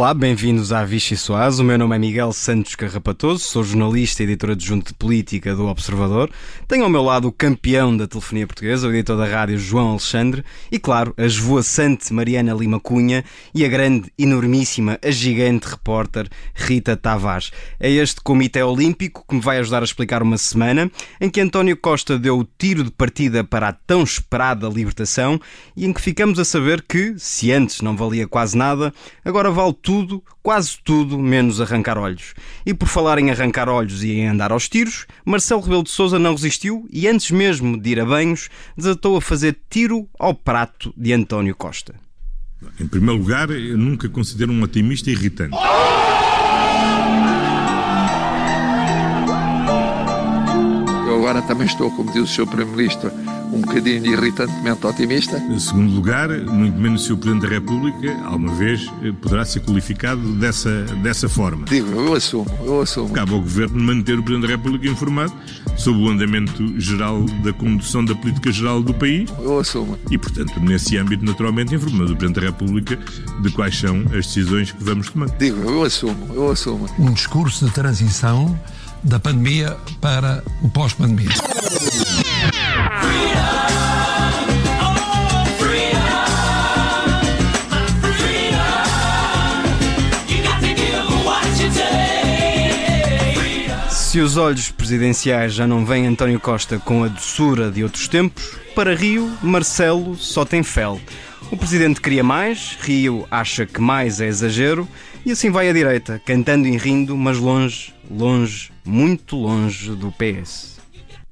Olá, bem-vindos à Vichy Soaz. O meu nome é Miguel Santos Carrapatoso, sou jornalista e editor adjunto de política do Observador. Tenho ao meu lado o campeão da telefonia portuguesa, o editor da rádio João Alexandre e, claro, a esvoaçante Mariana Lima Cunha e a grande, enormíssima, a gigante repórter Rita Tavares. É este Comitê Olímpico que me vai ajudar a explicar uma semana em que António Costa deu o tiro de partida para a tão esperada libertação e em que ficamos a saber que, se antes não valia quase nada, agora vale tudo, quase tudo, menos arrancar olhos. E por falar em arrancar olhos e em andar aos tiros, Marcelo Rebelo de Sousa não resistiu e antes mesmo de ir a banhos, desatou a fazer tiro ao prato de António Costa. Em primeiro lugar, eu nunca considero um otimista irritante. Eu agora também estou, como diz o Sr. Primeiro-Ministro, um bocadinho irritantemente otimista. Em segundo lugar, muito menos se o Presidente da República, alguma vez, poderá ser qualificado dessa, dessa forma. Digo, eu assumo, eu assumo. Cabe ao Governo manter o Presidente da República informado sobre o andamento geral da condução da política geral do país. Eu assumo. E, portanto, nesse âmbito, naturalmente, informando o Presidente da República de quais são as decisões que vamos tomar. Digo, eu assumo, eu assumo. Um discurso de transição da pandemia para o pós-pandemia. Se os olhos presidenciais já não veem António Costa com a doçura de outros tempos, para Rio, Marcelo só tem fel. O presidente queria mais, Rio acha que mais é exagero, e assim vai à direita, cantando e rindo, mas longe, longe, muito longe do PS.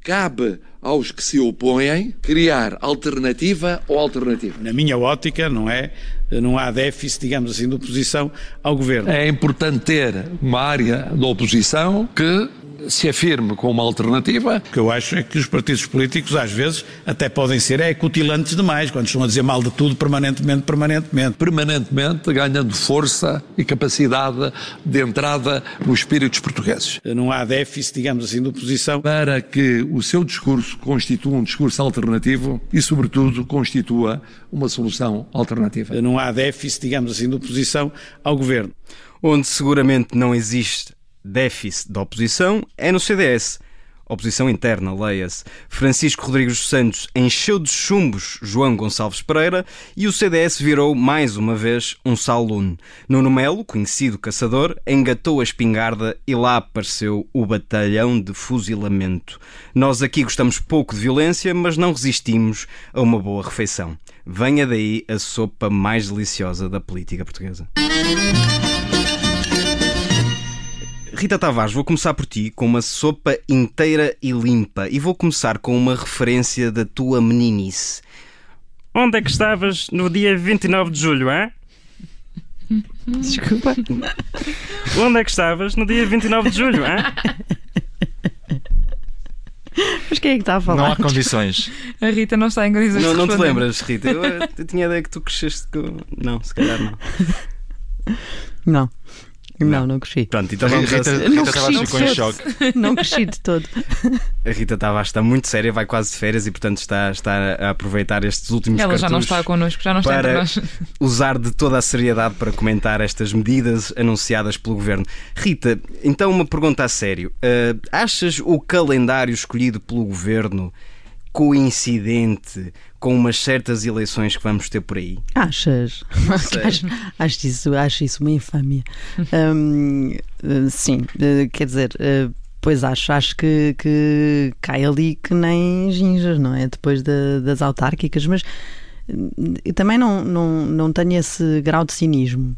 Cabe aos que se opõem criar alternativa ou alternativa. Na minha ótica, não é? Não há déficit, digamos assim, de oposição ao governo. É importante ter uma área da oposição que se afirme com uma alternativa. O que eu acho é que os partidos políticos, às vezes, até podem ser é, cutilantes demais, quando estão a dizer mal de tudo permanentemente, permanentemente. Permanentemente ganhando força e capacidade de entrada nos espíritos portugueses. Não há déficit, digamos assim, de oposição. Para que o seu discurso constitua um discurso alternativo e, sobretudo, constitua uma solução alternativa. Não há déficit, digamos assim, de oposição ao governo. Onde seguramente não existe déficit da oposição é no CDS. Oposição interna, leia-se. Francisco Rodrigues Santos encheu de chumbos João Gonçalves Pereira e o CDS virou mais uma vez um salune. Nuno Melo, conhecido caçador, engatou a espingarda e lá apareceu o batalhão de fuzilamento. Nós aqui gostamos pouco de violência, mas não resistimos a uma boa refeição. Venha daí a sopa mais deliciosa da política portuguesa. Rita Tavares, vou começar por ti com uma sopa inteira e limpa e vou começar com uma referência da tua meninice. Onde é que estavas no dia 29 de julho, é? Desculpa. Onde é que estavas no dia 29 de julho, é? Mas quem é que está a falar? Não há condições. A Rita não está em condições Não, não te lembras, Rita? Eu, eu tinha a ideia que tu cresceste com. Não, se calhar não. Não. Não, não cresci. Pronto, então A vamos Rita, a... Não Rita Tavares cresci ficou em de choque. Não cresci de todo. a Rita Tavares está muito séria, vai quase de férias e, portanto, está, está a aproveitar estes últimos Ela já não está connosco, já não está entre para nós. usar de toda a seriedade para comentar estas medidas anunciadas pelo governo. Rita, então uma pergunta a sério. Ah, achas o calendário escolhido pelo governo coincidente com umas certas eleições que vamos ter por aí? Achas? acho, acho isso, acho isso uma infâmia. Hum, eh, sim, eh, quer dizer, eh, pois acho, acho que, que cai ali que nem ginjas, não é? Depois da- das autárquicas, mas hum, eu também não, não, não tenho esse grau de cinismo.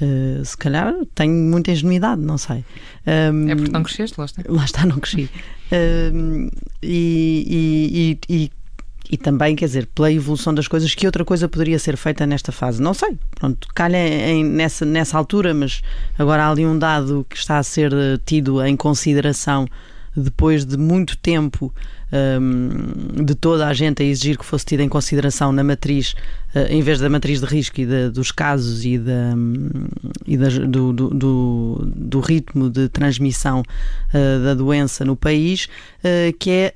Eh, se calhar tenho muita ingenuidade, não sei. Hum, É porque não cresceste, lá está. Lá está, não cresci. Hum, e, e, e, e também, quer dizer, pela evolução das coisas, que outra coisa poderia ser feita nesta fase? Não sei. Pronto, calha em- nessa, nessa altura, mas agora há ali um dado que está a ser eh, tido em consideração depois de muito tempo hum, de toda a gente a exigir que fosse tido em consideração na matriz, eh, em vez da matriz de risco e da- dos casos e, da, hum, e do, do, do, do ritmo de transmissão eh, da doença no país, eh, que é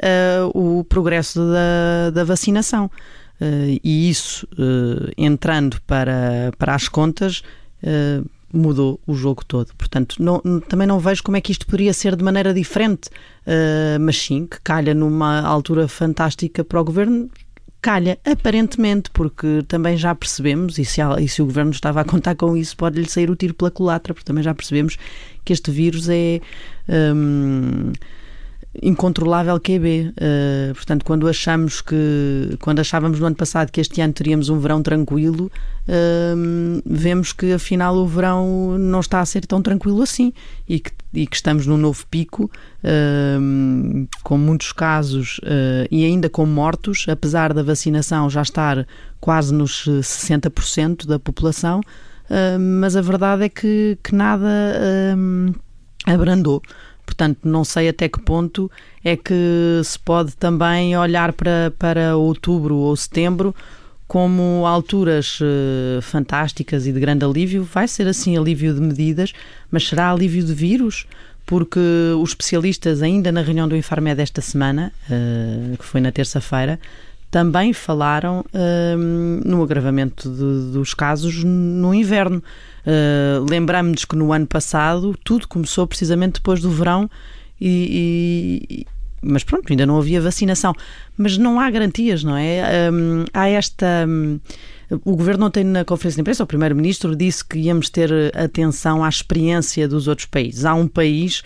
o progresso da, da vacinação. E isso, entrando para, para as contas, mudou o jogo todo. Portanto, não, também não vejo como é que isto poderia ser de maneira diferente, uh, mas sim, que calha numa altura fantástica para o governo. Calha, aparentemente, porque também já percebemos, e se, e se o governo estava a contar com isso, pode-lhe sair o tiro pela culatra, porque também já percebemos que este vírus é. Um, incontrolável QB. Uh, portanto, quando achamos que quando achávamos no ano passado que este ano teríamos um verão tranquilo, uh, vemos que afinal o verão não está a ser tão tranquilo assim e que, e que estamos num novo pico uh, com muitos casos e ainda com mortos, apesar da vacinação já estar quase nos 60% da população. mas a verdade é que, que nada abrandou. Portanto, não sei até que ponto é que se pode também olhar para, para outubro ou setembro como alturas uh, fantásticas e de grande alívio. Vai ser assim alívio de medidas, mas será alívio de vírus? Porque os especialistas, ainda na reunião do Infarmed desta semana, uh, que foi na terça-feira, também falaram uh, no agravamento de, dos casos no inverno. Uh, Lembramos-nos que no ano passado tudo começou precisamente depois do verão e, e, mas pronto, ainda não havia vacinação. Mas não há garantias, não é? Um, há esta. Um, o governo ontem na conferência de imprensa, o primeiro-ministro disse que íamos ter atenção à experiência dos outros países. Há um país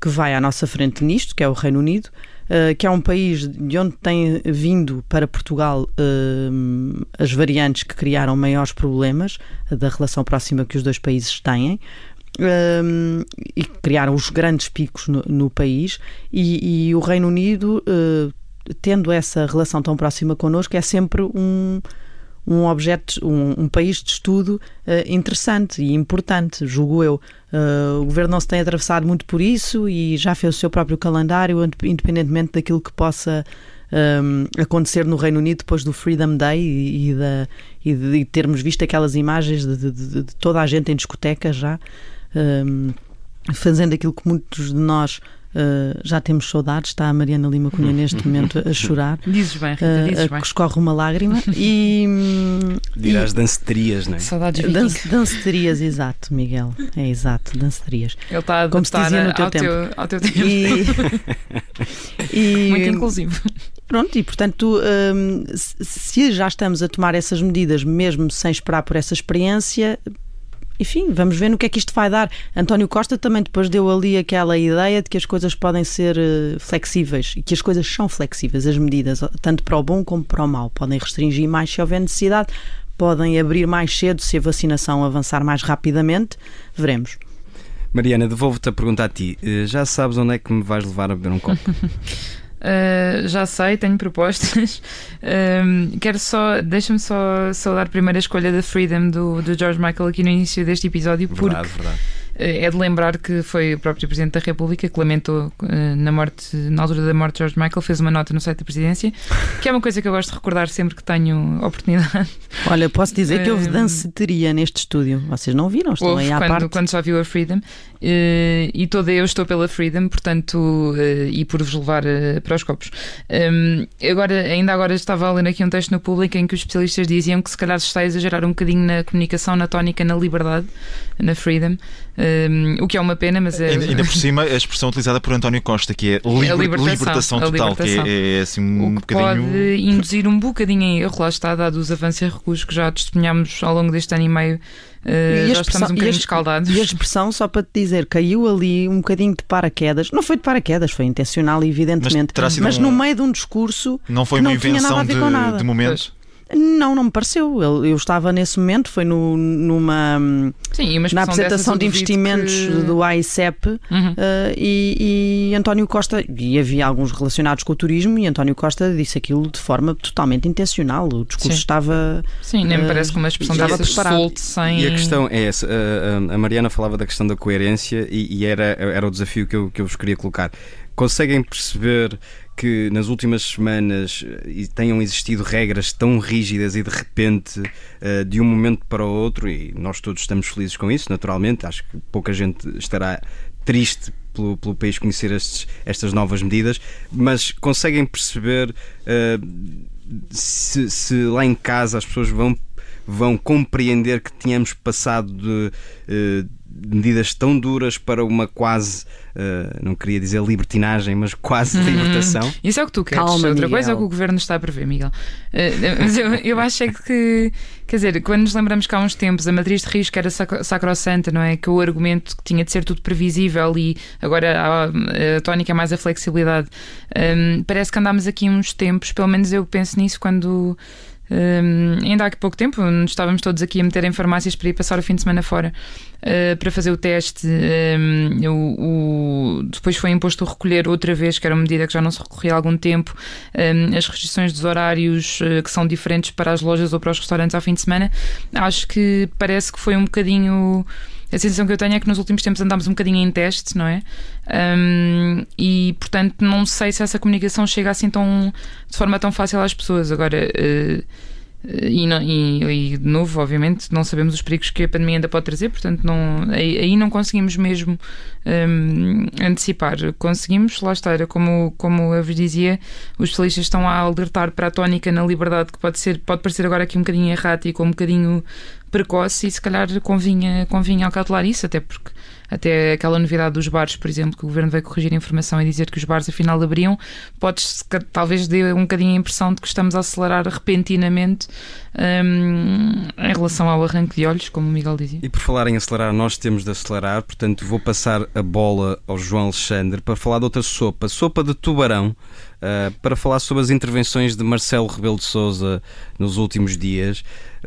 que vai à nossa frente nisto, que é o Reino Unido, uh, que é um país de onde tem vindo para Portugal uh, as variantes que criaram maiores problemas da relação próxima que os dois países têm. Um, eh, e criaram os grandes picos no, no país e, e, o Reino Unido uh, tendo essa relação tão próxima connosco é sempre um, um objeto, um, um país de estudo uh, interessante e importante, julgo eu. Uh, o governo não se tem atravessado muito por isso e já fez o seu próprio calendário, independentemente daquilo que possa um, acontecer no Reino Unido depois do Freedom Day e, e, da, e de termos visto aquelas imagens de, de, de, toda a gente em discotecas já. Um, fazendo aquilo que muitos de nós Uh, já temos saudades, está a Mariana Lima Cunha neste momento a chorar. Dizes bem, Rita, eh, dizes uh, bem. Escorre uma lágrima e. Dirás danceterias, não é? Saudades Dan Danceterias, exato, Miguel. É exato, danceterias. Ele está a Como se dizia no teu ao, tempo. Teu, ao teu tempo. E... e... Muito inclusivo. Pronto, e portanto, um, se já estamos a tomar essas medidas, mesmo sem esperar por essa experiência, enfim, vamos ver no que é que isto vai dar. António Costa também depois deu ali aquela ideia de que as coisas podem ser uh, flexíveis e que as coisas são flexíveis, as medidas, tanto para o bom como para o mau. Podem restringir mais se houver necessidade, podem abrir mais cedo se a vacinação avançar mais rapidamente. Veremos. Mariana, devolvo-te a pergunta a ti. Eh, já sabes onde é que me vais levar a beber um copo? Uh, já sei, tenho propostas. Uh, quero só, deixa-me só saudar primeiro a escolha da Freedom do, do George Michael aqui no início deste episódio, porque verdade, verdade. É de lembrar que foi o próprio Presidente da República que lamentou uh, na morte, na altura da morte de George Michael, fez uma nota no site da Presidência, que é uma coisa que eu gosto de recordar sempre que tenho oportunidade. Olha, posso dizer que houve danceteria neste estúdio. Vocês não viram? Estão houve, aí à quando, parte. quando só viu a Freedom. Uh, e toda eu estou pela Freedom, portanto, e por vos levar para os copos. Um, agora, ainda agora estava a ler aqui um texto no público em que os especialistas diziam que se calhar se está a exagerar um bocadinho na comunicação, na tónica, na liberdade, na Freedom. Um, o que é uma pena, mas é... ainda, ainda, por cima, a expressão utilizada por António Costa, que é liber, libertação, libertação, total, libertação. que é, é, assim um o que bocadinho. Pode induzir um bocadinho em erro, lá está, dado os avanços e recuos que já testemunhamos ao longo deste ano e meio. Uh, e já estamos um bocadinho escaldados. E a expressão, só para te dizer, caiu ali um bocadinho de paraquedas. Não foi de paraquedas, foi intencional, evidentemente. Mas, mas um... no meio de um discurso. Não foi uma não invenção de, de momento. Pois. Não, não me pareceu. Eu, eu estava nesse momento, foi no, numa. Sim, na apresentação de investimentos que... do AICEP uhum. uh, e, e, António Costa, e havia alguns relacionados com o turismo, e António Costa disse aquilo de forma totalmente intencional. O discurso Sim. estava. Sim, nem me parece que uma expressão estava preparada. Sem... E a questão é essa: a, a Mariana falava da questão da coerência e, e, era, era o desafio que eu, que eu vos queria colocar. Conseguem perceber que nas últimas semanas eh, tenham existido regras tão rígidas e de repente, eh, de um momento para o outro, e nós todos estamos felizes com isso, naturalmente, acho que pouca gente estará triste pelo, pelo país conhecer estes, estas novas medidas, mas conseguem perceber uh, se, se, lá em casa as pessoas vão vão compreender que tínhamos passado de, medidas tão duras para uma quase, uh, não queria dizer libertinagem, mas quase uhum. libertação. Isso é o que tu queres. Calma, Outra Miguel. coisa é o que o governo está a prever, Miguel. Uh, mas eu, eu acho é que, quer dizer, quando nos lembramos que há uns tempos a matriz de risco era sacrossanta, não é? Que o argumento que tinha de ser tudo previsível e agora a, a tónica é mais a flexibilidade. Um, parece que andámos aqui uns tempos, pelo menos eu penso nisso quando. Ainda há pouco tempo estávamos todos aqui a meter em farmácias para ir passar o fim de semana fora uh, para fazer o teste. O, o, depois foi imposto recolher outra vez, que era uma medida que já não se recorria há algum tempo, as restrições dos horários uh, que são diferentes para as lojas ou para os restaurantes ao fim de semana. Acho que parece que foi um bocadinho a sensação que eu tenho é que nos últimos tempos andámos um bocadinho em teste, não é? Um, e portanto não sei se essa comunicação chega assim tão de forma tão fácil às pessoas. Agora. Uh, e, não, e, e, de novo, obviamente, não sabemos os perigos que a pandemia ainda pode trazer, portanto, não, aí, aí não conseguimos mesmo um, antecipar. Conseguimos, lá está, como, como eu vos dizia, os especialistas estão a alertar para a tónica na liberdade, que pode, ser, pode parecer agora aqui um bocadinho errático, um bocadinho precoce, e se calhar convinha, convinha acautelar isso, até porque até aquela novidade dos bares, por exemplo, que o governo vai corrigir a informação e dizer que os bares afinal abriam, pode talvez dê um bocadinho a impressão de que estamos a acelerar repentinamente um, em relação ao arranque de olhos, como o Miguel dizia. E por falar em acelerar, nós temos de acelerar, portanto vou passar a bola ao João Alexandre para falar de outra sopa, sopa de tubarão. Uh, para falar sobre as intervenções de Marcelo Rebelo de Sousa nos últimos dias.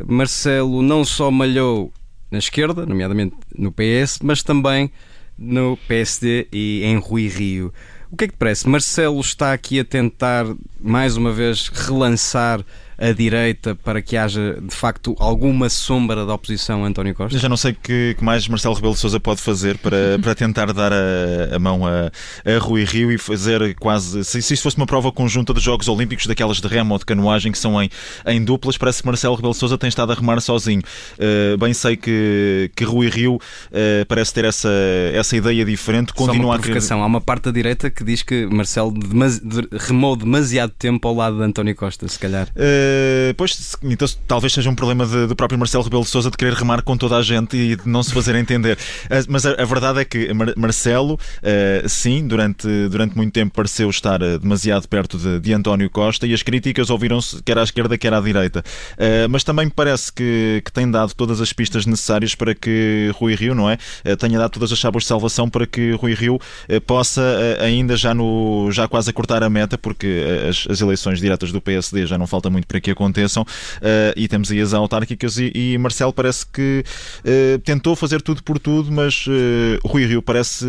Marcelo não só malhou na esquerda, nomeadamente no PS, mas também no PSD e em Rui Rio. O que é que te parece? Marcelo está aqui a tentar mais uma vez relançar a direita para que haja de facto alguma sombra da oposição a António Costa? Eu já não sei o que, que, mais Marcelo Rebelo de Sousa pode fazer para, para tentar dar a, a mão a, a, Rui Rio e fazer quase. Se, se isso fosse uma prova conjunta dos Jogos Olímpicos, daquelas de remo ou de canoagem que são em, em duplas, parece que Marcelo Rebelo de Sousa tem estado a remar sozinho. Uh, bem sei que, que Rui Rio uh, parece ter essa, essa ideia diferente. Continua Só uma provocação. A... Há uma parte da direita que diz que Marcelo demasi... remou demasiado tempo ao lado de António Costa, se calhar. Uh, Uh, pois, então, talvez seja um problema do próprio Marcelo Rebelo de Sousa de querer remar com toda a gente e de não se fazer entender. Uh, mas a, a, verdade é que Mar Marcelo, uh, sim, durante, durante muito tempo pareceu estar demasiado perto de, de António Costa e as críticas ouviram-se quer à esquerda, quer à direita. mas também me parece que, que tem dado todas as pistas necessárias para que Rui Rio, não é? tenha dado todas as chaves de salvação para que Rui Rio possa ainda já, no, já quase a cortar a meta, porque as, as eleições diretas do PSD já não falta muito para que aconteçam uh, e temos aí as autárquicas e, e Marcelo parece que uh, tentou fazer tudo por tudo, mas uh, Rui Rio parece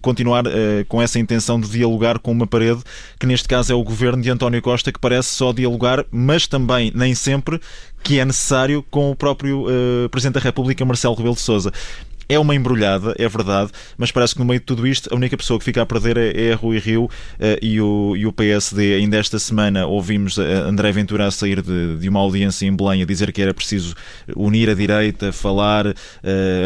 continuar com essa intenção de dialogar com uma parede que neste caso é o governo de António Costa que parece só dialogar, mas também nem sempre que é necessário com o próprio Presidente da República, Marcelo Rebelo de Sousa. É uma embrulhada, é verdade, mas parece que no meio de tudo isto a única pessoa que fica a perder é, é Rui Rio uh, e, o, e o PSD. Ainda esta semana ouvimos André Ventura a sair de, de uma audiência em Belém a dizer que era preciso unir a direita, falar, uh,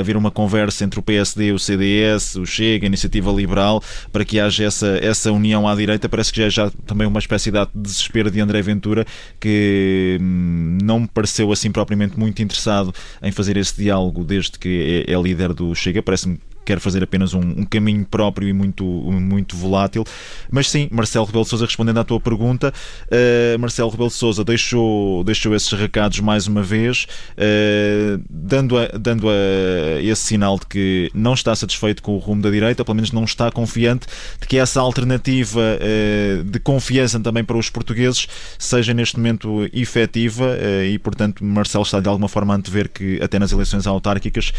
haver uma conversa entre o PSD, o CDS, o Chega, a Iniciativa Liberal, para que haja essa, essa união à direita. Parece que já é já também uma espécie de desespero de André Ventura que hum, não me pareceu assim propriamente muito interessado em fazer esse diálogo desde que é, é líder do Chega, parece-me quer fazer apenas um, um, caminho próprio e muito, muito volátil. Mas sim, Marcelo Rebelo de Sousa, respondendo à tua pergunta, uh, Marcelo Rebelo de Sousa deixou, deixou esses recados mais uma vez, uh, dando, a, dando a esse sinal de que não está satisfeito com o rumo da direita, pelo menos não está confiante de que essa alternativa uh, de confiança também para os portugueses seja neste momento efetiva e, portanto, Marcelo está de alguma forma a antever que até nas eleições autárquicas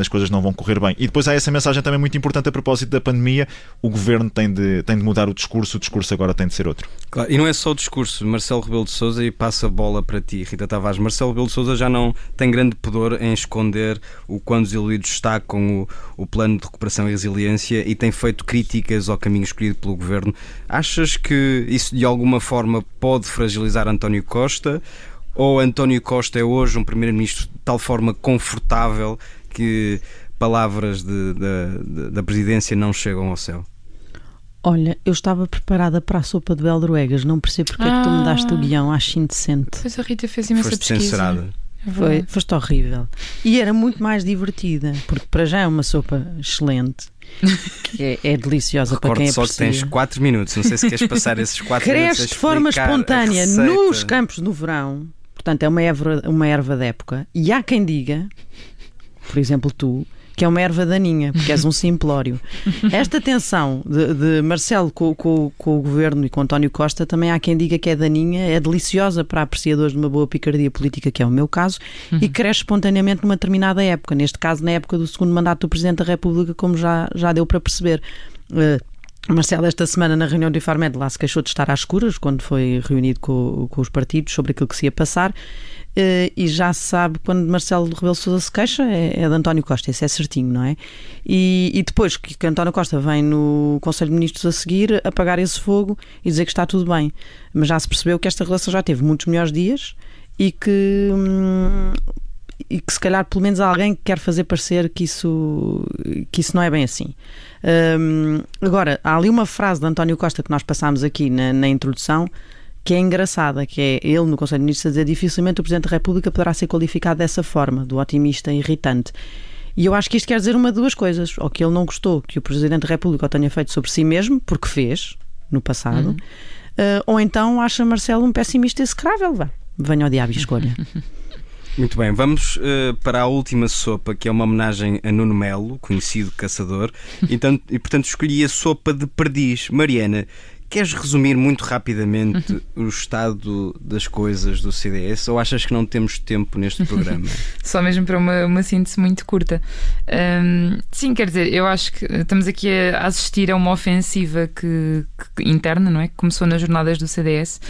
as coisas não vão correr bem. E depois há essa mensagem também muito importante a propósito da pandemia: o governo tem de, tem de mudar o discurso, o discurso agora tem de ser outro. Claro, e não é só o discurso. Marcelo Rebelo de Souza e passa a bola para ti, Rita Tavares. Marcelo Rebelo de Souza já não tem grande pudor em esconder o quão desiludido está com o, o plano de recuperação e resiliência e tem feito críticas ao caminho escolhido pelo governo. Achas que isso de alguma forma pode fragilizar António Costa? Ou António Costa é hoje um primeiro-ministro de tal forma confortável que palavras de, de, da presidência não chegam ao céu? Olha, eu estava preparada para a sopa de Beldroegas, não percebo porque ah, é que tu me daste o ah. guião, acho indecente. Pois a Rita fez imensa Foste pesquisa. censurada. Foi, foste horrível. E era muito mais divertida, porque para já é uma sopa excelente. Que é, é deliciosa para quem Recordo só aprecia. que tens 4 minutos. Não sei se queres passar esses 4 minutos. Cresce a de forma espontânea nos campos do verão. Portanto, é uma erva, uma erva de época. E há quem diga, por exemplo, tu, que é uma erva daninha, porque és um simplório. Esta tensão de, de Marcelo com, com- com o governo e com António Costa também há quem diga que é daninha, é deliciosa para apreciadores de uma boa picardia política, que é o meu caso, e cresce espontaneamente numa determinada época. Neste caso, na época do segundo mandato do Presidente da República, como já, já deu para perceber. Eh, Marcelo, esta semana na reunião do Infarmed lá se queixou de estar às escuras quando foi reunido com, com os partidos sobre aquilo que se ia passar e já se sabe quando Marcelo Rebelo Sousa se queixa é, é de António Costa, isso é certinho, não é? E, e depois que, que António Costa vem no Conselho de Ministros a seguir apagar esse fogo e dizer que está tudo bem. Mas já se percebeu que esta relação já teve muitos melhores dias e que hum, e que se calhar pelo menos há alguém que quer fazer parecer que isso, que isso não é bem assim. Hum, agora, há ali uma frase de António Costa que nós passámos aqui na, na introdução que é engraçada, que é ele no Conselho de Ministros a dizer dificilmente o Presidente da República poderá ser qualificado dessa forma, do otimista irritante. E eu acho que isto quer dizer uma de duas coisas. Ou que ele não gostou que o Presidente da República o tenha feito sobre si mesmo, porque fez, no passado, eh, ou então acha Marcelo um pessimista execrável. Vá, venha ao diabo e escolha. Muito bem, vamos eh, para a última sopa, que é uma homenagem a Nuno Melo, conhecido caçador. Então, e portanto escolhi a sopa de perdiz. Mariana, queres resumir muito rapidamente o estado das coisas do CDS ou achas que não temos tempo neste programa? Só mesmo para uma, uma síntese muito curta. Hum, sim, quer dizer, eu acho que estamos aqui a assistir a uma ofensiva que, que- interna, não é? Que começou nas jornadas do CDS.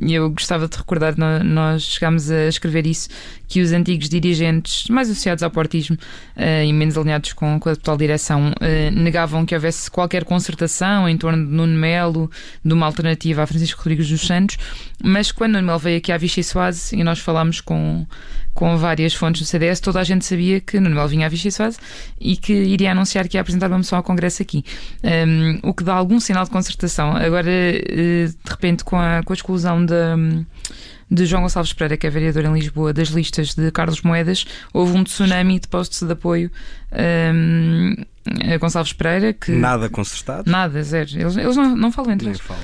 E eu gostava de recordar, nó- nós chegámos a escrever isso, que os antigos dirigentes, mais associados ao portismo eh, e menos alinhados com, com a atual direção, eh, negavam que houvesse qualquer concertação em torno de Nuno Melo, de uma alternativa a Francisco Rodrigues dos Santos, mas quando Nuno Melo veio aqui à Vichy Soase e nós falámos com, com várias fontes do CDS, toda a gente sabia que Nuno Melo vinha à Vichy Soase e que iria anunciar que ia apresentar uma moção ao Congresso aqui. Um, o que dá algum sinal de concertação. Agora, eh, de repente, com a, com a exclusão da de João Gonçalves Pereira, que é vereador em Lisboa, das listas de Carlos Moedas, houve um tsunami de postos de apoio um, a Gonçalves Pereira, que Nada consertado? Nada, zero. Eles, eles não, não falam entre Nem eles. falam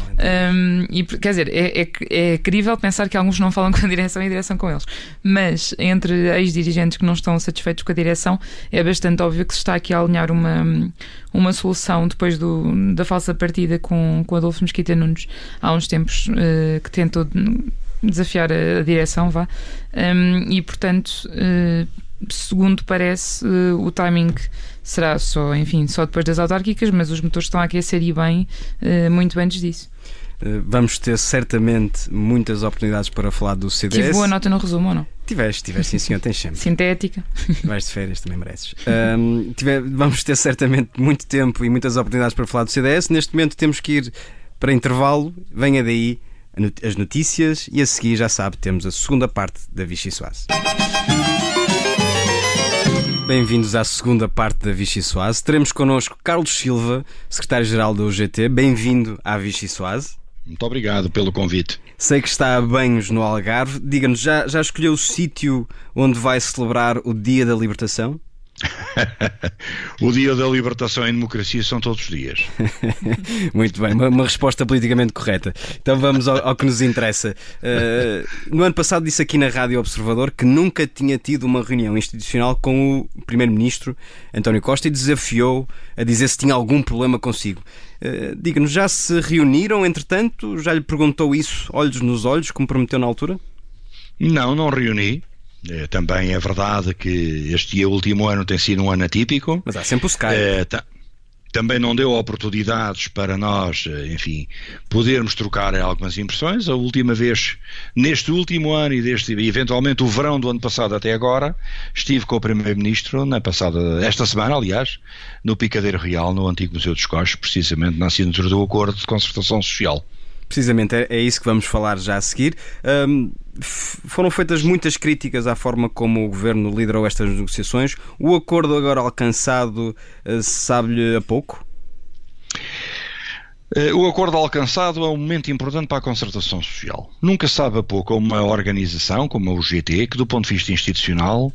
Um, e, quer dizer, é, é, é crível pensar que alguns não falam com a direção e a direção com eles. Mas entre ex-dirigentes que não estão satisfeitos com a direção, é bastante óbvio que se está aqui a alinhar uma, uma solução depois do, da falsa partida com, com Adolfo Mesquita Nunes há uns tempos eh, que tentou desafiar a, a direção, vá. Um, e portanto, eh, segundo parece, eh, o timing será só, enfim, só depois das autárquicas, mas os motores estão a aquecer e bem eh, muito antes disso. Vamos ter certamente muitas oportunidades para falar do CDS. Tive boa nota no resumo ou não? Tiveste, tiveste, sim senhor, tens sempre. Sintética. Vais de férias, também mereces. Tiver- vamos ter certamente muito tempo e muitas oportunidades para falar do CDS. Neste momento temos que ir para intervalo. Venha daí as notícias e a seguir, já sabe, temos a segunda parte da Vichy Soase. Bem-vindos à segunda parte da Vichy Soase. Teremos connosco Carlos Silva, secretário-geral da UGT. Bem-vindo à Vichy Soase. Muito obrigado pelo convite. Sei que está a banhos no Algarve. Diga-nos, já, já escolheu o sítio onde vai celebrar o Dia da Libertação? O Dia da Libertação e Democracia são todos os dias. Muito bem, uma, uma resposta politicamente correta. Então vamos ao, ao que nos interessa. Uh, no ano passado disse aqui na Rádio Observador que nunca tinha tido uma reunião institucional com o Primeiro-Ministro António Costa e desafiou a dizer se tinha algum problema consigo. Uh, Diga-nos, já se reuniram, entretanto? Já lhe perguntou isso, olhos nos olhos, como prometeu na altura? Não, não reuni. É, também é verdade que este último ano tem sido um ano atípico. Mas há sempre o Skype. É, ta também não deu oportunidades para nós, enfim, podermos trocar algumas impressões. A última vez, neste último ano e deste, eventualmente o verão do ano passado até agora, estive com o Primeiro-Ministro na passada, esta semana, aliás, no Picadeiro Real, no antigo Museu dos Coches, precisamente na assinatura do Acordo de Concertação Social. Precisamente, é, é isso que vamos falar já a seguir. Um, foram feitas muitas críticas à forma como o governo liderou estas negociações. O acordo agora alcançado uh, sabe-lhe a pouco? Eh, o acordo alcançado é um momento importante para a concertação social. Nunca sabe a pouco uma organização como a UGT, que do ponto de vista institucional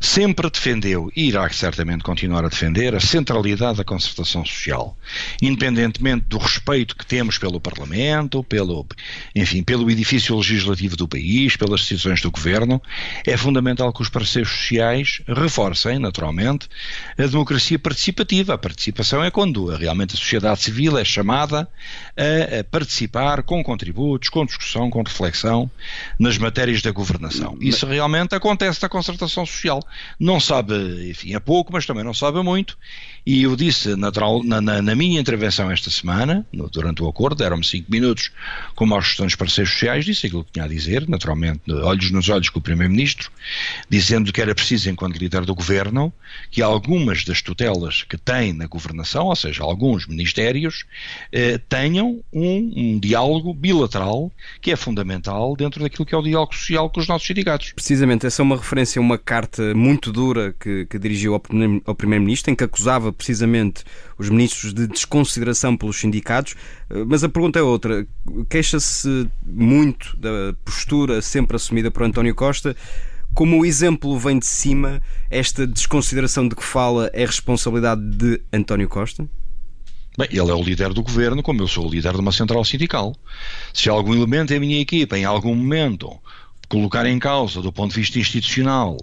sempre defendeu e irá certamente continuar a defender a centralidade da concertação social, independentemente do respeito que temos pelo Parlamento, pelo, enfim, pelo edifício legislativo do país, pelas decisões do Governo, é fundamental que os parceiros sociais reforcem, naturalmente, a democracia participativa. A participação é quando realmente a sociedade civil é chamada a, a participar com contributos, com discussão, com reflexão nas matérias da governação. Isso realmente acontece na concertação social. Não sabe, enfim, a pouco, mas também não sabe muito. E eu disse natural, na, na, na, minha intervenção esta semana, no, durante o acordo, deram-me cinco minutos, como aos restantes parceiros sociais, disse aquilo que tinha a dizer, naturalmente, olhos nos olhos com o Primeiro-Ministro, dizendo que era preciso, enquanto líder do governo, que algumas das tutelas que tem na governação, ou seja, alguns ministérios, eh, tenham um, um, diálogo bilateral que é fundamental dentro daquilo que é o diálogo social com os nossos sindicatos. Precisamente, essa é uma referência a uma carta muito dura que, que dirigiu ao Primeiro-Ministro, em que acusava precisamente os ministros de desconsideração pelos sindicatos. Eh, mas a pergunta é outra. Queixa-se muito da postura sempre assumida por António Costa. Como o exemplo vem de cima, esta desconsideração de que fala é responsabilidade de António Costa? Bem, ele é o líder do governo, como eu sou o líder de uma central sindical. Se algum elemento da minha equipa, em algum momento, colocar em causa, do ponto de vista institucional,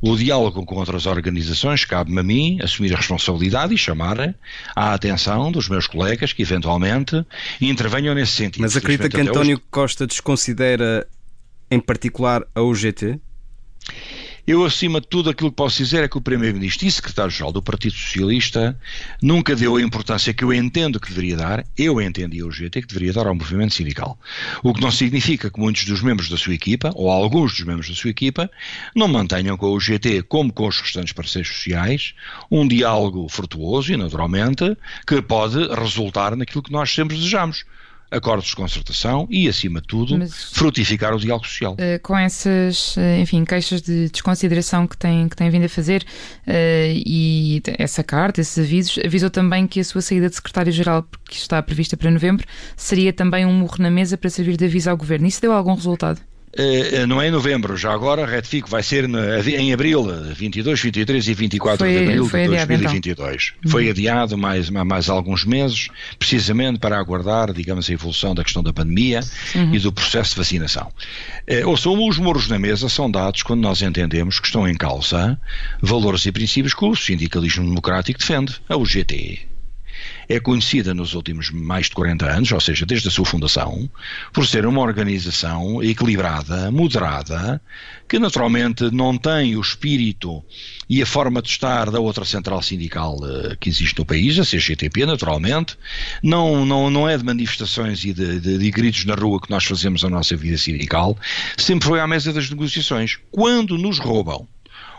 o diálogo com outras organizações, cabe-me a mim assumir a responsabilidade e chamar a atenção dos meus colegas que eventualmente intervenham nesse sentido. Mas acredita que António hoje... Costa desconsidera em particular a UGT? Eu, acima de tudo, aquilo que posso dizer é que o Primeiro-Ministro e Secretário-Geral do Partido Socialista nunca deu a importância que eu entendo que deveria dar, eu entendi o GT que deveria dar ao movimento sindical. O que não significa que muitos dos membros da sua equipa, ou alguns dos membros da sua equipa, não mantenham com o GT, como com os restantes parceiros sociais, um diálogo frutuoso e, naturalmente, que pode resultar naquilo que nós sempre desejamos acordos de concertação e, acima de tudo, Mas, frutificar o diálogo social. Uh, com essas, uh, enfim, queixas de desconsideração que tem, que tem vindo a fazer uh, e essa carta, esses avisos, avisou também que a sua saída de secretário-geral, que está prevista para novembro, seria também um morro na mesa para servir de aviso ao governo. Isso deu algum resultado? Eh, não é em novembro, já agora retifico, vai ser em abril, 22, 23 e 24 foi, de abril de 2022. Então. Foi adiado mais, mais alguns meses, precisamente para aguardar, digamos, a evolução da questão da pandemia uhum. e do processo de vacinação. Eh, ou seja, os morros na mesa são dados quando nós entendemos que estão em causa valores e princípios que o sindicalismo democrático defende, a UGT é conhecida nos últimos mais de 40 anos, ou seja, desde a sua fundação, por ser uma organização equilibrada, moderada, que naturalmente não tem o espírito e a forma de estar da outra central sindical uh, que existe no país, a CGTP, naturalmente, não, não, não é de manifestações e de, de, de gritos na rua que nós fazemos a nossa vida sindical, sempre foi à mesa das negociações. Quando nos roubam,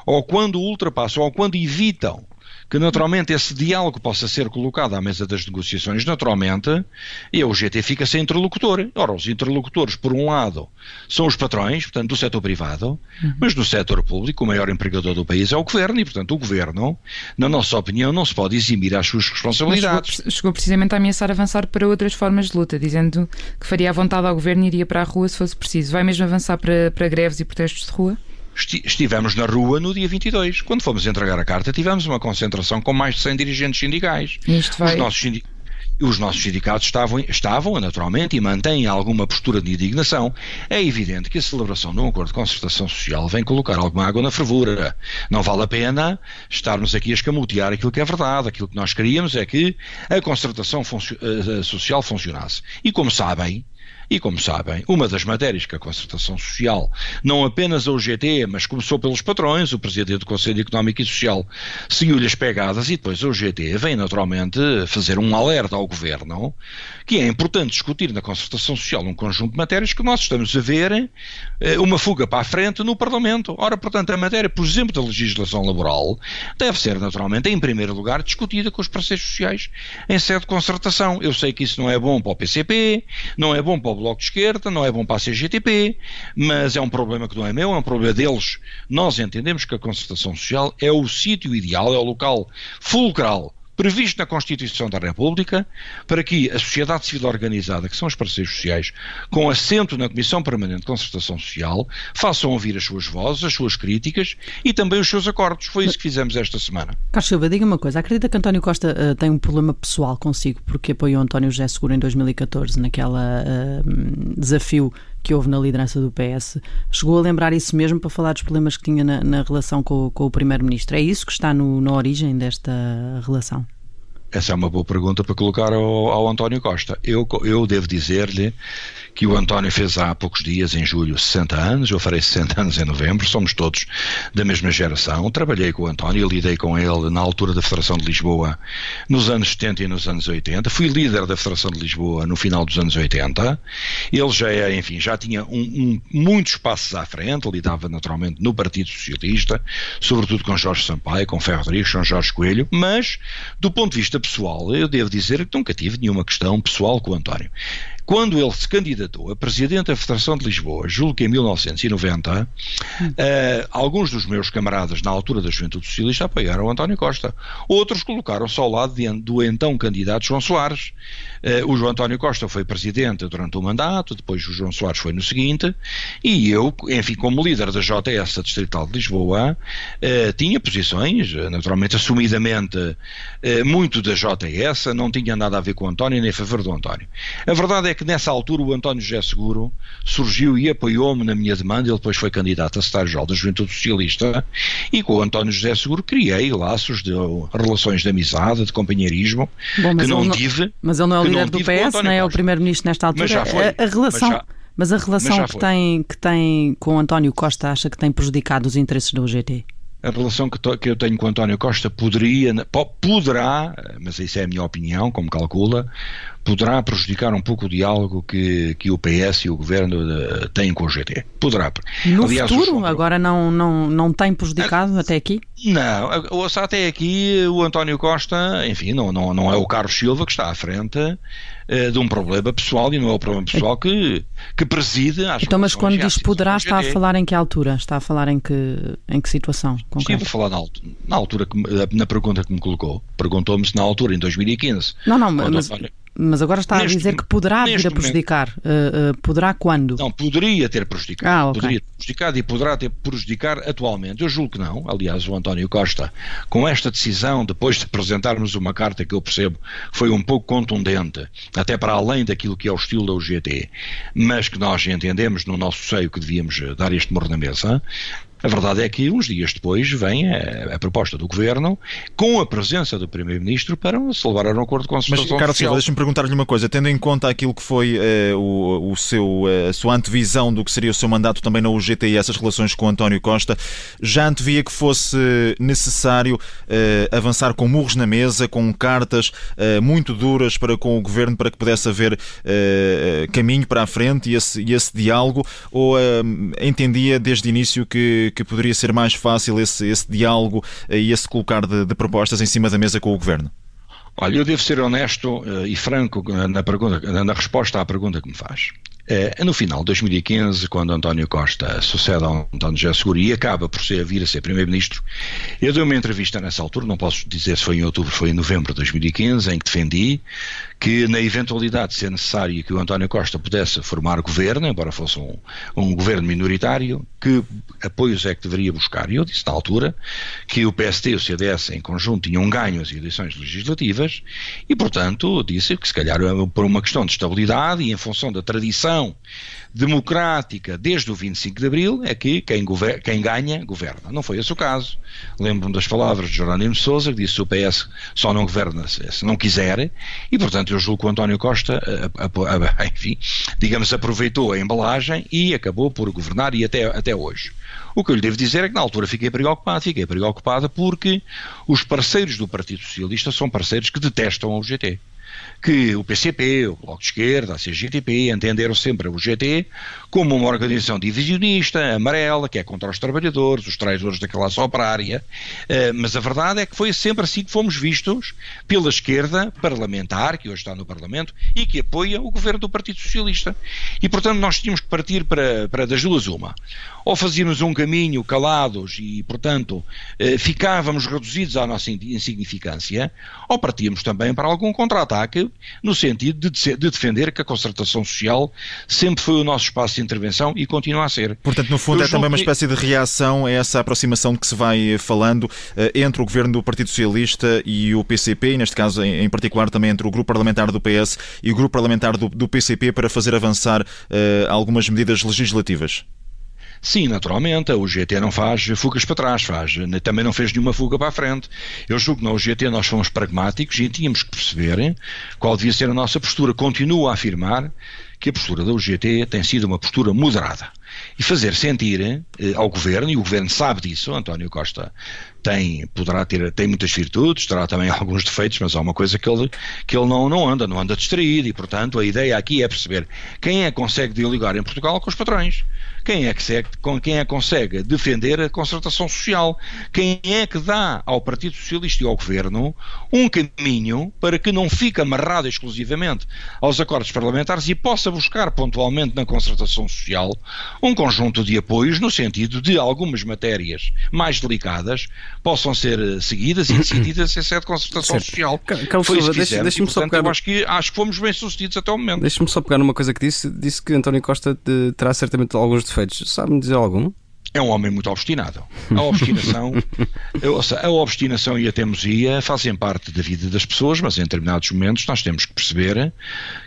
ou quando ultrapassam, ou quando evitam que naturalmente esse diálogo possa ser colocado à mesa das negociações, naturalmente, e o GT fica sem interlocutor. Ora, os interlocutores, por um lado, são os patrões, portanto, do setor privado, uhum. mas no setor público, o maior empregador do país é o governo, e, portanto, o governo, na nossa opinião, não se pode eximir às suas responsabilidades. Chegou, chegou, precisamente a ameaçar avançar para outras formas de luta, dizendo que faria a vontade ao governo e iria para a rua se fosse preciso. Vai mesmo avançar para, para greves e protestos de rua? Estivemos na rua no dia 22. Quando fomos entregar a carta, tivemos uma concentração com mais de 100 dirigentes sindicais. Isto vai... Os nossos sindicatos os nossos sindicatos estavam, estavam, naturalmente, e mantêm alguma postura de indignação. É evidente que a celebração de um acordo de concertação social vem colocar alguma água na fervura. Não vale a pena estarmos aqui a escamotear aquilo que é verdade. Aquilo que nós queríamos é que a concertação funcio uh, social funcionasse. E como sabem, e, como sabem, uma das matérias que a concertação social, não apenas a UGT, mas começou pelos patrões, o Presidente do Conselho Económico e Social seguiu-lhe as pegadas e depois a UGT vem naturalmente fazer um alerta ao Governo que é importante discutir na concertação social um conjunto de matérias que nós estamos a ver eh, uma fuga para a frente no Parlamento. Ora, portanto, a matéria, por exemplo, da legislação laboral deve ser naturalmente, em primeiro lugar, discutida com os parceiros sociais em sede de concertação. Eu sei que isso não é bom para o PCP, não é bom para o Bloco de Esquerda, não é bom para a CGTP, mas é um problema que não é meu, é um problema deles. Nós entendemos que a concertação social é o sítio ideal, é o local fulcral previsto na Constituição da República, para que a sociedade civil organizada, que são os parceiros sociais, com assento na Comissão Permanente de Concertação Social, façam ouvir as suas vozes, as suas críticas e também os seus acordos. Foi isso que fizemos esta semana. Carlos Silva, diga uma coisa. Acredita que António Costa uh, tem um problema pessoal consigo porque apoiou António José Seguro em 2014 naquela uh, desafio que houve na liderança do PS? Chegou a lembrar isso mesmo para falar dos problemas que tinha na, na relação com, com o Primeiro-Ministro? É isso que está no, na origem desta relação? Essa é uma boa pergunta para colocar ao, ao António Costa. Eu, eu devo dizer-lhe que o António fez há poucos dias, em julho, 60 anos, eu farei 60 anos em novembro, somos todos da mesma geração. Trabalhei com o António, lidei com ele na altura da Federação de Lisboa, nos anos 70 e nos anos 80. Fui líder da Federação de Lisboa no final dos anos 80. Ele já, é, enfim, já tinha um, um, muitos passos à frente, lidava naturalmente no Partido Socialista, sobretudo com Jorge Sampaio, com Ferro Rodrigues, com Jorge Coelho, mas do ponto de vista pessoal, eu devo dizer que nunca tive nenhuma questão pessoal com o António. Quando ele se candidatou a presidente da Federação de Lisboa, julgo que em 1990, uh, eh, alguns dos meus camaradas na altura da Juventude Socialista apoiaram António Costa. Outros colocaram-se ao lado de, do então candidato João Soares. Uh, o João António Costa foi presidente durante o mandato, depois o João Soares foi no seguinte, e eu, enfim, como líder da JS, a Distrital de Lisboa, uh, tinha posições, naturalmente, assumidamente, muito da JS, não tinha nada a ver com o António nem a favor do António. A verdade é que nessa altura o António José Seguro surgiu e apoiou-me na minha demanda, ele depois foi candidato a secretário-geral da Juventude Socialista e com o António José Seguro criei laços de relações de amizade, de companheirismo, Bom, que não, não tive. Mas ele não é o líder do PS, não é o primeiro-ministro nesta altura. Mas já foi. A, a relação... Mas, já, mas a relação mas que, tem, que tem com António Costa acha que tem prejudicado os interesses do UGT? a relação que, to, que, eu tenho com António Costa poderia, poderá, mas isso é a minha opinião, como calcula, poderá prejudicar um pouco o diálogo que, que o PS e o Governo uh, têm com o GT. Poderá. No Aliás, futuro? Agora não, não, não tem prejudicado uh, até aqui? Não, ouça, até aqui o António Costa, enfim, não, não, não é o Carlos Silva que está à frente uh, de um problema pessoal e não é o problema pessoal que, que preside às Então, mas quando diz poderá, está a falar em que altura? Está a falar em que, em que situação? Estive a falar na, na altura, que, na pergunta que me colocou. Perguntou-me se na altura, em 2015. Não, não, mas... António, mas agora está neste, a dizer que poderá vir a prejudicar. Uh, uh, poderá quando? Não, poderia ter prejudicado. Ah, okay. Poderia ter prejudicado e poderá ter prejudicado atualmente. Eu julgo que não. Aliás, o António Costa, com esta decisão, depois de apresentarmos uma carta que eu percebo foi um pouco contundente, até para além daquilo que é o estilo da UGT, mas que nós entendemos no nosso seio que devíamos dar este morro na mesa, a verdade é que uns dias depois vem a, a proposta do Governo com a presença do Primeiro-Ministro para se levar a um acordo com a Mas, Carlos Silva, deixa-me perguntar-lhe uma coisa. Tendo em conta aquilo que foi uh, o, o seu, uh, a sua antevisão do que seria o seu mandato também na UGT e essas relações com António Costa, já antevia que fosse necessário uh, avançar com murros na mesa, com cartas muito duras para com o Governo para que pudesse haver caminho para a frente e esse, e esse diálogo, ou entendia desde o início que que, poderia ser mais fácil esse, esse diálogo e esse colocar de, de propostas em cima da mesa com o Governo? Olha, eu devo ser honesto uh, e franco na, pergunta, na resposta à pergunta que me faz. Uh, no final de 2015, quando António Costa sucede a António José Seguro e acaba por ser, vir a ser Primeiro-Ministro, eu dei uma entrevista nessa altura, não posso dizer se foi em outubro, foi em novembro de 2015, em que defendi que na eventualidade de ser necessário que o António Costa pudesse formar governo, embora fosse um, um governo minoritário, que apoios é que deveria buscar. E eu disse na altura que o PST e o CDS em conjunto tinham ganho as eleições legislativas e, portanto, disse que se calhar por uma questão de estabilidade e em função da tradição democrática desde o 25 de Abril é que quem, quem ganha, governa. Não foi esse o caso. Lembro-me das palavras de Jerónimo Sousa, que disse que o PS só não governa se, não quiser, e portanto eu julgo que o António Costa, a, a, a, enfim, digamos, aproveitou a embalagem e acabou por governar e até, até hoje. O que eu lhe devo dizer é que na altura fiquei preocupado, fiquei preocupado porque os parceiros do Partido Socialista são parceiros que detestam o GT que o PCP, o Bloco de Esquerda, a CGTP entenderam sempre a UGT como uma organização divisionista, amarela, que é contra os trabalhadores, os traidores da classe operária, uh, mas a verdade é que foi sempre assim que fomos vistos pela esquerda parlamentar, que hoje está no Parlamento, e que apoia o governo do Partido Socialista. E, portanto, nós tínhamos que partir para, para das duas uma. Ou fazíamos um caminho calados e, portanto, eh, ficávamos reduzidos à nossa insignificância, ou partíamos também para algum contra-ataque, no sentido de, de, defender que a concertação social sempre foi o nosso espaço de intervenção e continua a ser. Portanto, no fundo, Eu é também uma espécie de reação a essa aproximação de que se vai falando eh, entre o governo do Partido Socialista e o PCP, e neste caso em particular também entre o grupo parlamentar do PS e o grupo parlamentar do, do PCP, para fazer avançar uh, algumas medidas legislativas. Sim, naturalmente, a UGT não faz fugas para trás, faz, também não fez nenhuma fuga para a frente. Eu julgo que na UGT nós fomos pragmáticos e tínhamos que perceber qual devia ser a nossa postura. Continuo a afirmar que a postura da UGT tem sido uma postura moderada e fazer sentir eh, ao governo, e o governo sabe disso, António Costa tem, poderá ter, tem muitas virtudes, terá também alguns defeitos, mas há uma coisa que ele, que ele não, não anda, não anda distraído, e portanto a ideia aqui é perceber quem é que consegue dialogar em Portugal com os patrões quem é que, segue, quem é que consegue defender a concertação social? Quem é que dá ao Partido Socialista e ao Governo um caminho para que não fique amarrado exclusivamente aos acordos parlamentares e possa buscar pontualmente na concertação social um conjunto de apoios no sentido de algumas matérias mais delicadas possam ser eh, seguidas e decididas em sede de concertação certo. social. Carlos Foi deixa, deixa-me só pegar... acho que, acho que fomos bem sucedidos até o momento. Deixa-me só pegar numa coisa que disse. Disse que António Costa de, terá certamente alguns defeitos? Sabe-me dizer algum? É um homem muito obstinado. A obstinação, a obstinação e a teimosia fazem parte da vida das pessoas, mas em determinados momentos nós temos que perceber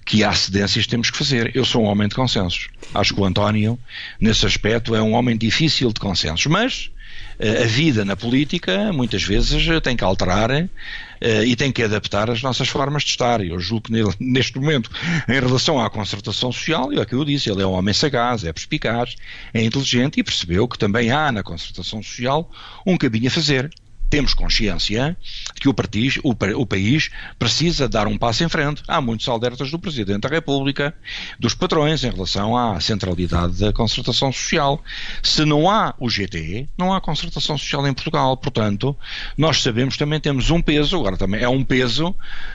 que há cedências que temos que fazer. Eu sou um homem de consensos. Acho que o António, nesse aspecto, é um homem difícil de consensos. Mas eh, a vida na política muitas vezes tem que alterar uh, e tem que adaptar as nossas formas de estar. Eu julgo que neste momento, em relação à concertação social, é o que eu disse, ele é um homem sagaz, é perspicaz, é inteligente e percebeu que também há na concertação social um caminho a fazer temos consciência de que o, partido, o, o, país precisa dar um passo em frente. Há muitos alertas do Presidente da República, dos patrões, em relação à centralidade da concertação social. Se não há o GT, não há concertação social em Portugal. Portanto, nós sabemos também temos um peso, agora também é um peso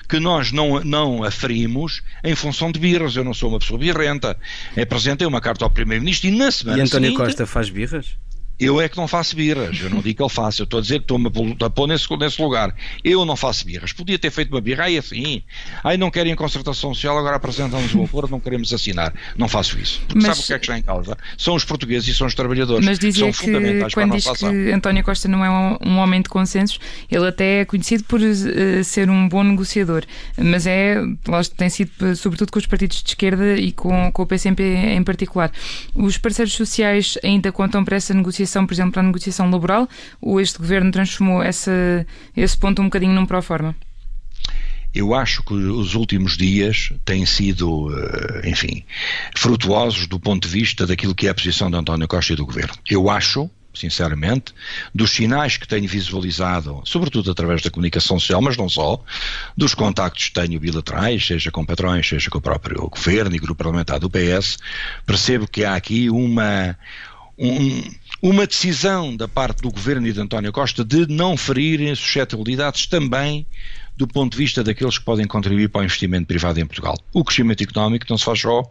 que nós não, não aferimos em função de birras. Eu não sou uma pessoa birrenta. Apresentei uma carta ao Primeiro-Ministro e na semana E António seguinte, Costa faz birras? Eu é que não faço birras, eu não digo que ele faça, eu estou a dizer que estou-me a pôr nesse, nesse lugar. Eu não faço birras. Podia ter feito uma birra, aí assim, aí não querem concertação social, agora apresentam-nos um acordo, não queremos assinar. Não faço isso. Porque mas, sabe o que é que está em causa? São os portugueses e são os trabalhadores. Mas dizia são que fundamentais quando para a diz nossa que António Costa não é um, um, homem de consensos, ele até é conhecido por uh, ser um bom negociador, mas é, tem sido sobretudo com os partidos de esquerda e com, com o PCP em particular. Os parceiros sociais ainda contam para essa negociação, por exemplo, para a negociação laboral ou este governo transformou essa, esse ponto um bocadinho num pró-forma? Eu acho que os últimos dias têm sido, eh, enfim, frutuosos do ponto de vista daquilo que é a posição de António Costa e do governo. Eu acho, sinceramente, dos sinais que tenho visualizado, sobretudo através da comunicação social, mas não só, dos contactos que tenho bilaterais, seja com patrões, seja com o próprio governo e grupo parlamentar do PS, percebo que há aqui uma um, uma decisão da parte do governo e de António Costa de não ferir suscetibilidades também do ponto de vista daqueles que podem contribuir para o investimento privado em Portugal. O crescimento económico não se faz só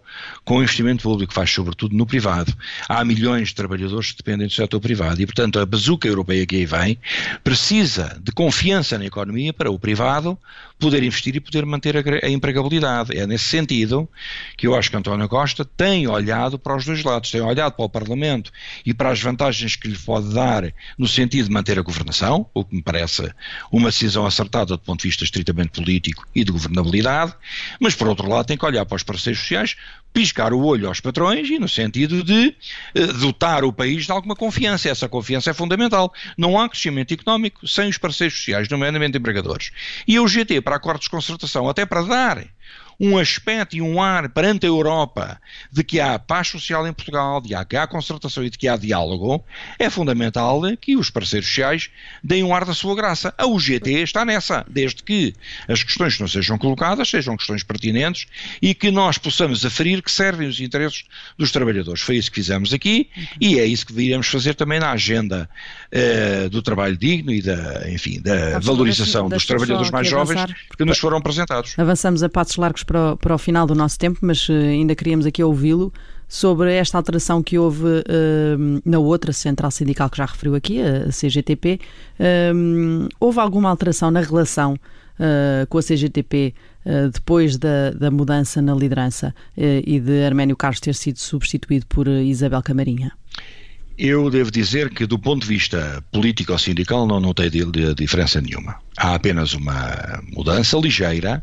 com o investimento público, faz sobretudo no privado. Há milhões de trabalhadores que dependem do setor privado e, portanto, a bazuca europeia que aí vem precisa de confiança na economia para o privado poder investir e poder manter a, a empregabilidade. É nesse sentido que eu acho que António Costa tem olhado para os dois lados, tem olhado para o Parlamento e para as vantagens que lhe pode dar no sentido de manter a governação, o que me parece uma decisão acertada do ponto de vista vista estritamente político e de governabilidade, mas por outro lado tem que olhar para os parceiros sociais, piscar o olho aos patrões e no sentido de eh, dotar o país de alguma confiança. Essa confiança é fundamental. Não há crescimento económico sem os parceiros sociais, nomeadamente empregadores. E o GT para acordos de concertação, até para dar um aspecto e um ar perante a Europa de que há paz social em Portugal, de que há concertação e de que há diálogo, é fundamental que os parceiros sociais deem um ar da sua graça. A UGT está nessa, desde que as questões que não sejam colocadas sejam questões pertinentes e que nós possamos aferir que servem os interesses dos trabalhadores. Foi isso que fizemos aqui e é isso que iremos fazer também na agenda uh, do trabalho digno e da, enfim, da valorização dos trabalhadores mais jovens que nos foram apresentados. Avançamos a passos largos para o, para o final do nosso tempo, mas ainda queríamos aqui ouvi-lo sobre esta alteração que houve uh, na outra central sindical que já referiu aqui, a CGTP. Uh, houve alguma alteração na relação uh, com a CGTP depois da, da, mudança na liderança e de Arménio Carlos ter sido substituído por Isabel Camarinha? Eu devo dizer que, do ponto de vista político ou sindical, não notei de, de diferença nenhuma. Há apenas uma mudança ligeira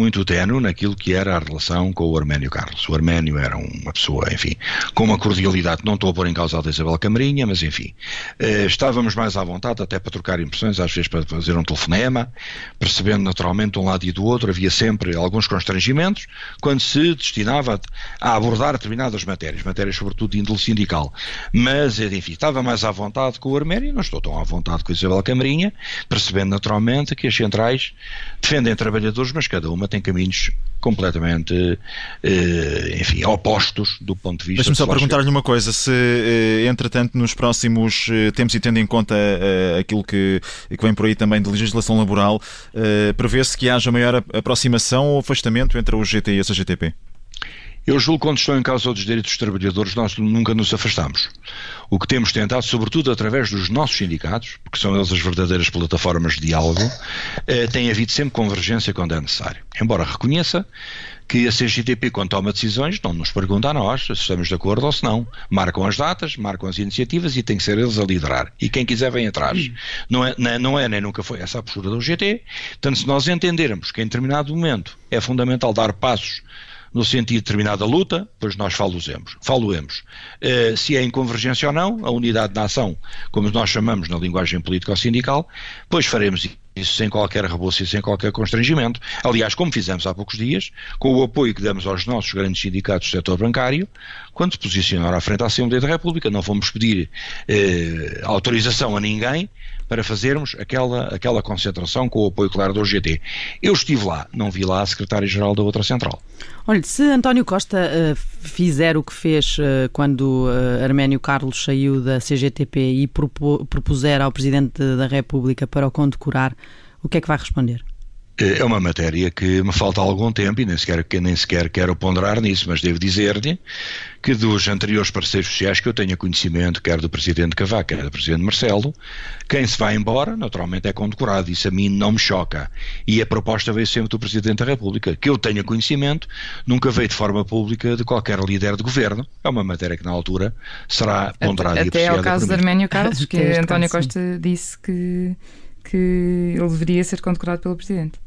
muito ténue naquilo que era a relação com o Arménio Carlos. O Arménio era uma pessoa, enfim, com uma cordialidade, não estou a pôr em causa a da Isabel Camarinha, mas enfim, eh, estávamos mais à vontade até para trocar impressões, às vezes para fazer um telefonema, percebendo naturalmente de um lado e do outro, havia sempre alguns constrangimentos quando se destinava a abordar determinadas matérias, matérias sobretudo de índole sindical. Mas, enfim, estava mais à vontade com o Arménio, não estou tão à vontade com a Isabel Camarinha, percebendo naturalmente que as centrais defendem trabalhadores, mas cada uma tem caminhos completamente, eh, enfim, opostos do ponto de vista. Deixa-me só perguntar-lhe uma coisa: se, eh, entretanto, nos próximos eh, tempos e tendo em conta aquilo que, que vem por aí também de legislação laboral, prevê-se que haja maior aproximação ou afastamento entre o GT e a CGTP? Eu julgo que quando estão em causa os direitos dos trabalhadores, nós nunca nos afastamos. O que temos tentado, sobretudo através dos nossos sindicatos, porque são eles as verdadeiras plataformas de diálogo, eh, tem havido sempre convergência quando é necessário. Embora reconheça que a CGTP, quando toma decisões, não nos pergunta a nós se estamos de acordo ou se não. Marcam as datas, marcam as iniciativas e tem que ser eles a liderar. E quem quiser vem atrás. Não é, não é nem nunca foi essa a postura do GT. Portanto, se nós entendermos que em determinado momento é fundamental dar passos no sentido de determinada luta, pois nós faluemos. faluemos. Uh, se é em convergência ou não, a unidade da ação, como nós chamamos na linguagem político-sindical, pois faremos isso sem qualquer reboço e sem qualquer constrangimento. Aliás, como fizemos há poucos dias, com o apoio que damos aos nossos grandes sindicatos do setor bancário, quando se posicionaram à frente da Assembleia da República, não fomos pedir eh, autorização a ninguém para fazermos aquela, aquela concentração com o apoio claro do OGT. Eu estive lá, não vi lá a secretária-geral da outra central. Olha, se António Costa uh, fizer o que fez uh, quando uh, Arménio Carlos saiu da CGTP e propuser ao Presidente da República para o condecorar, o que é que vai responder? É uma matéria que me falta algum tempo e nem sequer, nem sequer quero ponderar nisso, mas devo dizer-lhe que dos anteriores parceiros sociais que eu tenha conhecimento, quer do Presidente Cavaco, quer do Presidente Marcelo, quem se vai embora, naturalmente é condecorado. Isso a mim não me choca. E a proposta veio sempre do Presidente da República. Que eu tenha conhecimento, nunca veio de forma pública de qualquer líder de governo. É uma matéria que na altura será ponderada até, e Até ao caso de Arménio Carlos, que António Costa disse que, que ele deveria ser condecorado pelo Presidente.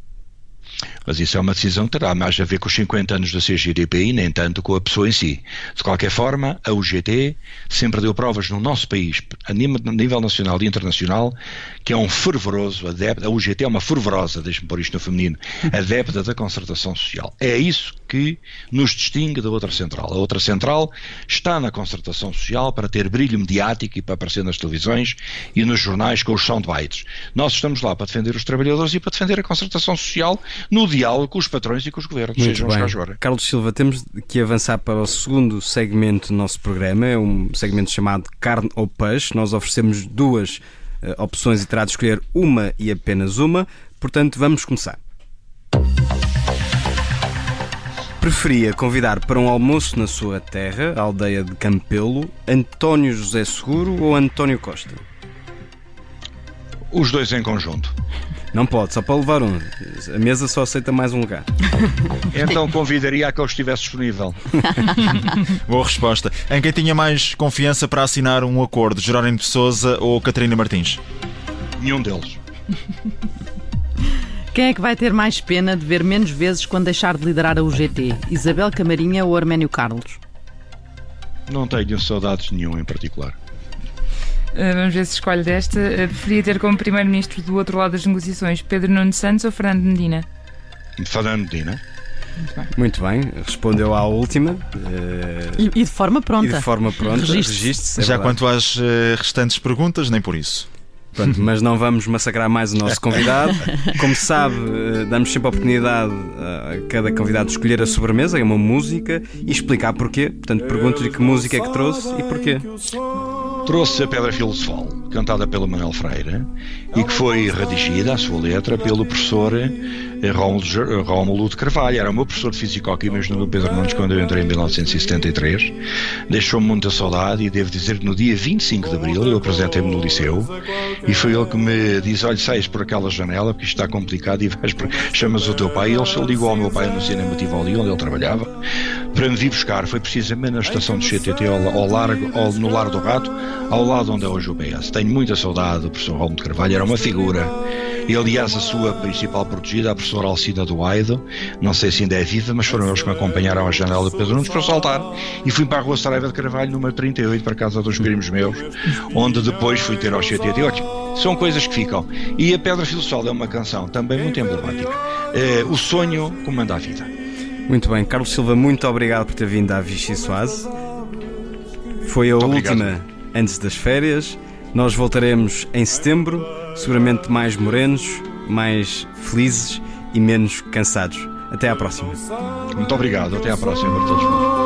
Mas isso é uma decisão que terá mais a ver com os 50 anos da CGDP e nem tanto com a pessoa em si. De qualquer forma, a UGT sempre deu provas no nosso país, a nível nacional e internacional, que é um fervoroso adepto, a UGT é uma fervorosa, deixe-me pôr isto no feminino, adepta da concertação social. É isso que nos distingue da outra central. A outra central está na concertação social para ter brilho mediático e para aparecer nas televisões e nos jornais com os soundbites. Nós estamos lá para defender os trabalhadores e para defender a concertação social no diálogo com os patrões e com os governos, Muito sejam bem. os Carlos Silva, temos que avançar para o segundo segmento do nosso programa, é um segmento chamado Carne ou Peixe. Nós oferecemos duas uh, opções e terá de escolher uma e apenas uma, portanto vamos começar. Preferia convidar para um almoço na sua terra, a aldeia de Campelo, António José Seguro ou António Costa? Os dois em conjunto. Não pode, só para levar um. A mesa só aceita mais um lugar. então convidaria a que eu estivesse disponível. Boa resposta. Em quem tinha mais confiança para assinar um acordo, Jerónimo de Souza ou Catarina Martins? Nenhum deles. Quem é que vai ter mais pena de ver menos vezes quando deixar de liderar a UGT? Isabel Camarinha ou Arménio Carlos? Não tenho saudades nenhum em particular. Uh, vamos ver se escolhe desta. Uh, preferia ter como primeiro-ministro do outro lado das negociações Pedro Nuno Santos ou Fernando Medina? Fernando Medina. Muito bem. Muito bem, respondeu à última. Uh, e, e, de forma pronta. E de forma pronta, registre-se. É Já verdade. quanto às restantes perguntas, nem por isso. Pronto, mas não vamos massacrar mais o nosso convidado. Como sabe, damos sempre a oportunidade a cada convidado de escolher a sobremesa, é uma música, e explicar porquê. Portanto, pergunto-lhe que música é que trouxe e porquê. Trouxe a Pedra Filosofal, cantada pelo Manuel Freire e que foi redigida, a sua letra, pelo professor eh, Rómulo, Rómulo de Carvalho. Era o meu professor de Físico-Química no Pedro Nunes quando eu entrei em 1973. Deixou-me muita saudade e devo dizer que no dia 25 de Abril eu apresentei-me no Liceu e foi ele que me disse, olha, sais por aquela janela porque isto está complicado e vais por... chamas o teu pai. E ele se ligou ao meu pai no cinema Tivoli, onde ele trabalhava, para me vir buscar. Foi precisamente na estação do CTT, ao, largo, ao, no Lar do Rato, ao lado onde é hoje o PS. Tenho muita saudade do professor Romo de Carvalho, era uma figura. E aliás, a sua principal protegida, a professora Alcida do Aido, não sei se ainda é viva, mas foram eles que me acompanharam à janela de Pedro Nunes para saltar. E fui para a rua Saraiva de Carvalho, número 38, para a casa dos primos meus, onde depois fui ter ao CTT. Ótimo, são coisas que ficam. E a Pedra Filosofal é uma canção também muito emblemática. É, o sonho comanda a vida. Muito bem, Carlos Silva, muito obrigado por ter vindo à Vichy Soase. Foi a última antes das férias. Nós voltaremos em setembro, seguramente mais morenos, mais felizes e menos cansados. Até à próxima. Muito obrigado, até à próxima para todos nós.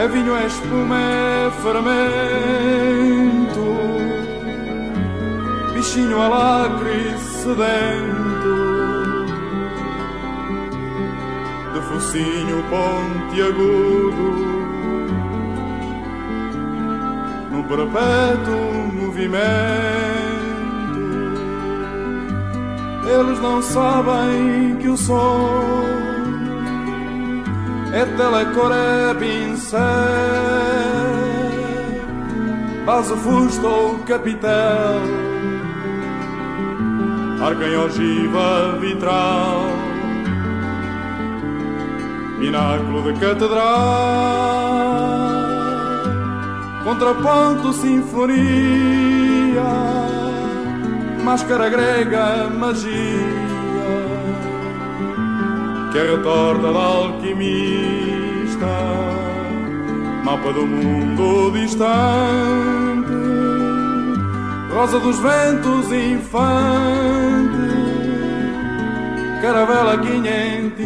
É vinho, é espuma, é fermento Bichinho alacre sedento De focinho pontiagudo No perpétuo movimento Eles não sabem que o som é telecor, é pincel, base, fusto ou capitel, arca ogiva vitral, pináculo de catedral, contraponto, sinfonia, máscara grega, magia que retorta da alquimista, mapa do mundo distante, rosa dos ventos infante, caravela quinhentista,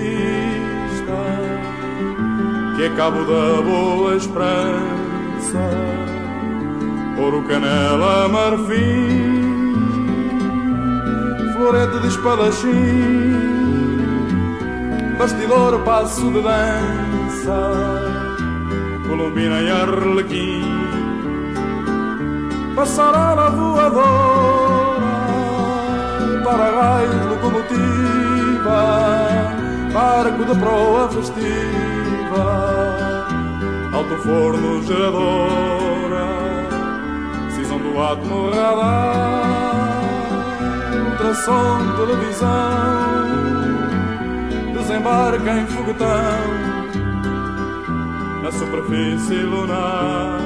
que é cabo da boa esperança, ouro, canela, marfim, florete de espadachim bastidor, passo de dança, Colombina e Arlequim, passarela voadora, para-raio, locomotiva, barco de proa festiva, alto forno, geradora, cisão do átomo radar, ultrassom, televisão desembarca em foguetão na superfície lunar.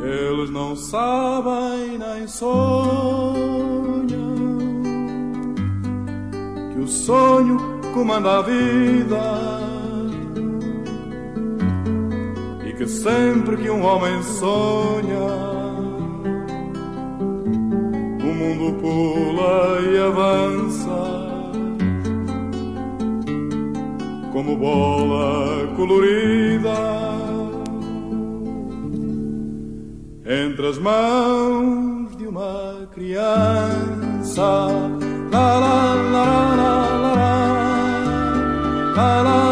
Eles não sabem nem sonham que o sonho comanda a vida e que sempre que um homem sonha pula e avança como bola colorida entre as mãos de uma criança. La la la la la la la. la, la